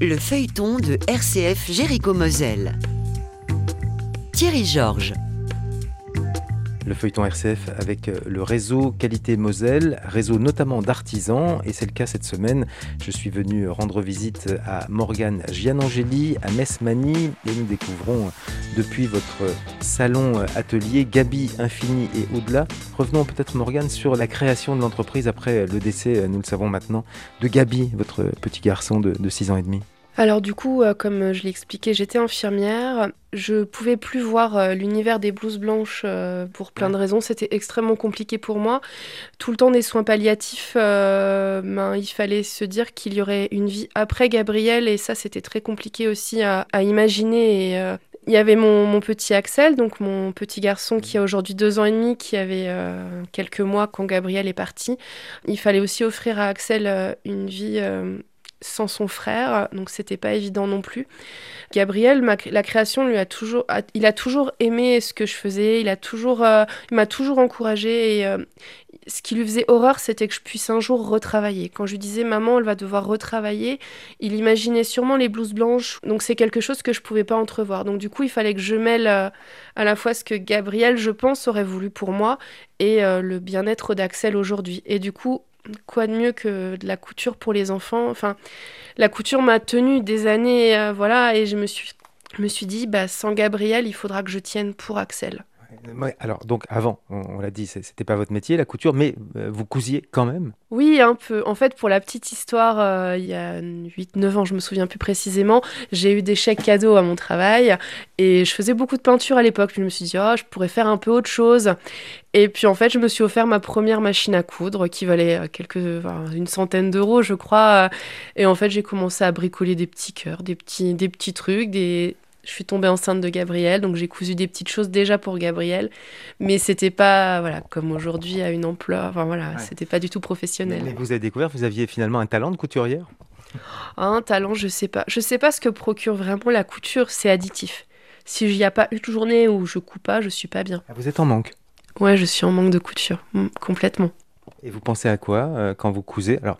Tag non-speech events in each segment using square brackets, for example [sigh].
Le feuilleton de RCF Jéricho Moselle. Thierry Georges. Le feuilleton RCF avec euh, le réseau Qualité Moselle, réseau notamment d'artisans, et c'est le cas cette semaine. Je suis venu rendre visite à Morgane Gianangeli, à Mesmani, et nous découvrons depuis votre salon atelier Gabi Infini et au-delà. Revenons peut-être Morgane sur la création de l'entreprise après le décès, nous le savons maintenant, de Gabi, votre petit garçon de, de 6 ans et demi. Alors du coup, euh, comme je l'ai expliqué, j'étais infirmière. Je pouvais plus voir euh, l'univers des blouses blanches euh, pour plein de raisons. C'était extrêmement compliqué pour moi. Tout le temps des soins palliatifs, ben, il fallait se dire qu'il y aurait une vie après Gabriel et ça c'était très compliqué aussi à, imaginer. Et, il y avait mon, mon, petit Axel, donc mon petit garçon qui a aujourd'hui deux ans et demi, qui avait quelques mois quand Gabriel est parti. Il fallait aussi offrir à Axel une vie sans son frère, donc c'était pas évident non plus. Gabriel, la création lui a toujours, il a toujours aimé ce que je faisais, il a toujours, euh, il m'a toujours encouragé et euh, ce qui lui faisait horreur, c'était que je puisse un jour retravailler. Quand je lui disais maman, elle va devoir retravailler, il imaginait sûrement les blouses blanches, donc c'est quelque chose que je pouvais pas entrevoir. Donc du coup, il fallait que je mêle euh, à la fois ce que Gabriel, je pense, aurait voulu pour moi et le bien-être d'Axel aujourd'hui. Et du coup, quoi de mieux que de la couture pour les enfants. Enfin, la couture m'a tenue des années, euh, voilà, et je me suis, me suis dit, bah, sans Gabriel, il faudra que je tienne pour Axel alors, donc avant, on, l'a dit, c'était pas votre métier, la couture, mais euh, vous cousiez quand même? Oui, un peu. En fait, pour la petite histoire, euh, il y a 8-9 ans, je me souviens plus précisément, j'ai eu des chèques cadeaux à mon travail et je faisais beaucoup de peinture à l'époque. Je me suis dit, oh, je pourrais faire un peu autre chose. Et puis en fait, je me suis offert ma première machine à coudre qui valait euh, quelques, une centaine d'euros, je crois. Et en fait, j'ai commencé à bricoler des petits cœurs, des petits, des petits trucs, des, je suis tombée enceinte de Gabriel, donc j'ai cousu des petites choses déjà pour Gabriel, mais c'était pas voilà comme aujourd'hui à une ampleur. Enfin voilà, c'était pas du tout professionnel. Mais, vous avez découvert, vous aviez finalement un talent de couturière? Un talent, je sais pas. Je sais pas ce que procure vraiment la couture. C'est additif. Si n'y a pas une journée où je coupe pas, je suis pas bien. Ah, vous êtes en manque? Ouais, je suis en manque de couture, mm, complètement. Et vous pensez à quoi euh, quand vous cousez? Alors,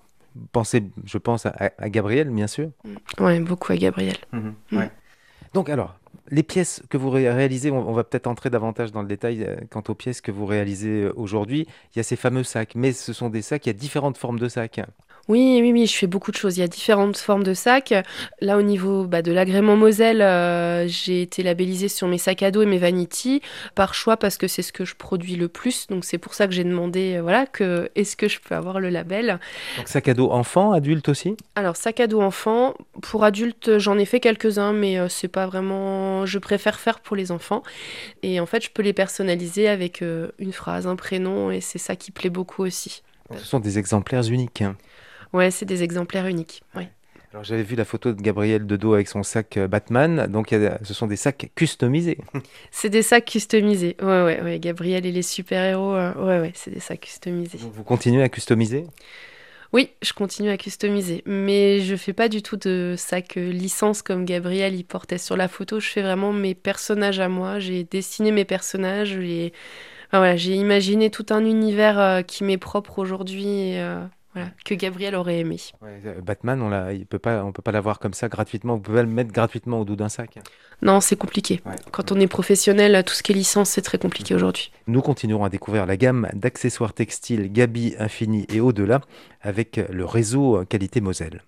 pensez, je pense à, Gabriel, bien sûr. Mm. Ouais, beaucoup à Gabriel. Ouais. Donc alors, les pièces que vous réalisez, on, va peut-être entrer davantage dans le détail euh, quant aux pièces que vous réalisez euh, aujourd'hui. Il y a ces fameux sacs, mais ce sont des sacs, il y a différentes formes de sacs. Oui, oui, oui, je fais beaucoup de choses. Il y a différentes formes de sacs. Là, au niveau bah, de l'agrément Moselle, euh, j'ai été labellisée sur mes sacs à dos et mes vanity par choix parce que c'est ce que je produis le plus. Donc c'est pour ça que j'ai demandé, euh, voilà, que est-ce que je peux avoir le label? Donc sac à dos enfant, adulte aussi? Alors sac à dos enfant, pour adulte, j'en ai fait quelques-uns, mais euh, c'est pas vraiment. Je préfère faire pour les enfants. Et en fait, je peux les personnaliser avec une phrase, un prénom, et c'est ça qui plaît beaucoup aussi. ce sont des exemplaires uniques. Ouais, c'est des exemplaires uniques. Oui. Alors j'avais vu la photo de Gabriel de dos avec son sac euh, Batman, donc ce sont des sacs customisés. [laughs] c'est des sacs customisés, ouais, ouais, ouais. Gabriel et les super-héros, euh, ouais, ouais, c'est des sacs customisés. vous continuez à customiser? Oui, je continue à customiser, mais je fais pas du tout de sacs euh, licence comme Gabriel il portait sur la photo, je fais vraiment mes personnages à moi, j'ai dessiné mes personnages, j'ai voilà, imaginé tout un univers qui m'est propre aujourd'hui que Gabriel aurait aimé. Euh, Batman, on ne peut pas, on peut pas l'avoir comme ça gratuitement. Vous pouvez le mettre gratuitement au dos d'un sac. Non, c'est compliqué. Quand on est professionnel, tout ce qui est licence, c'est très compliqué aujourd'hui. Nous continuerons à découvrir la gamme d'accessoires textiles Gabi Infini et au-delà avec le réseau Qualité Moselle.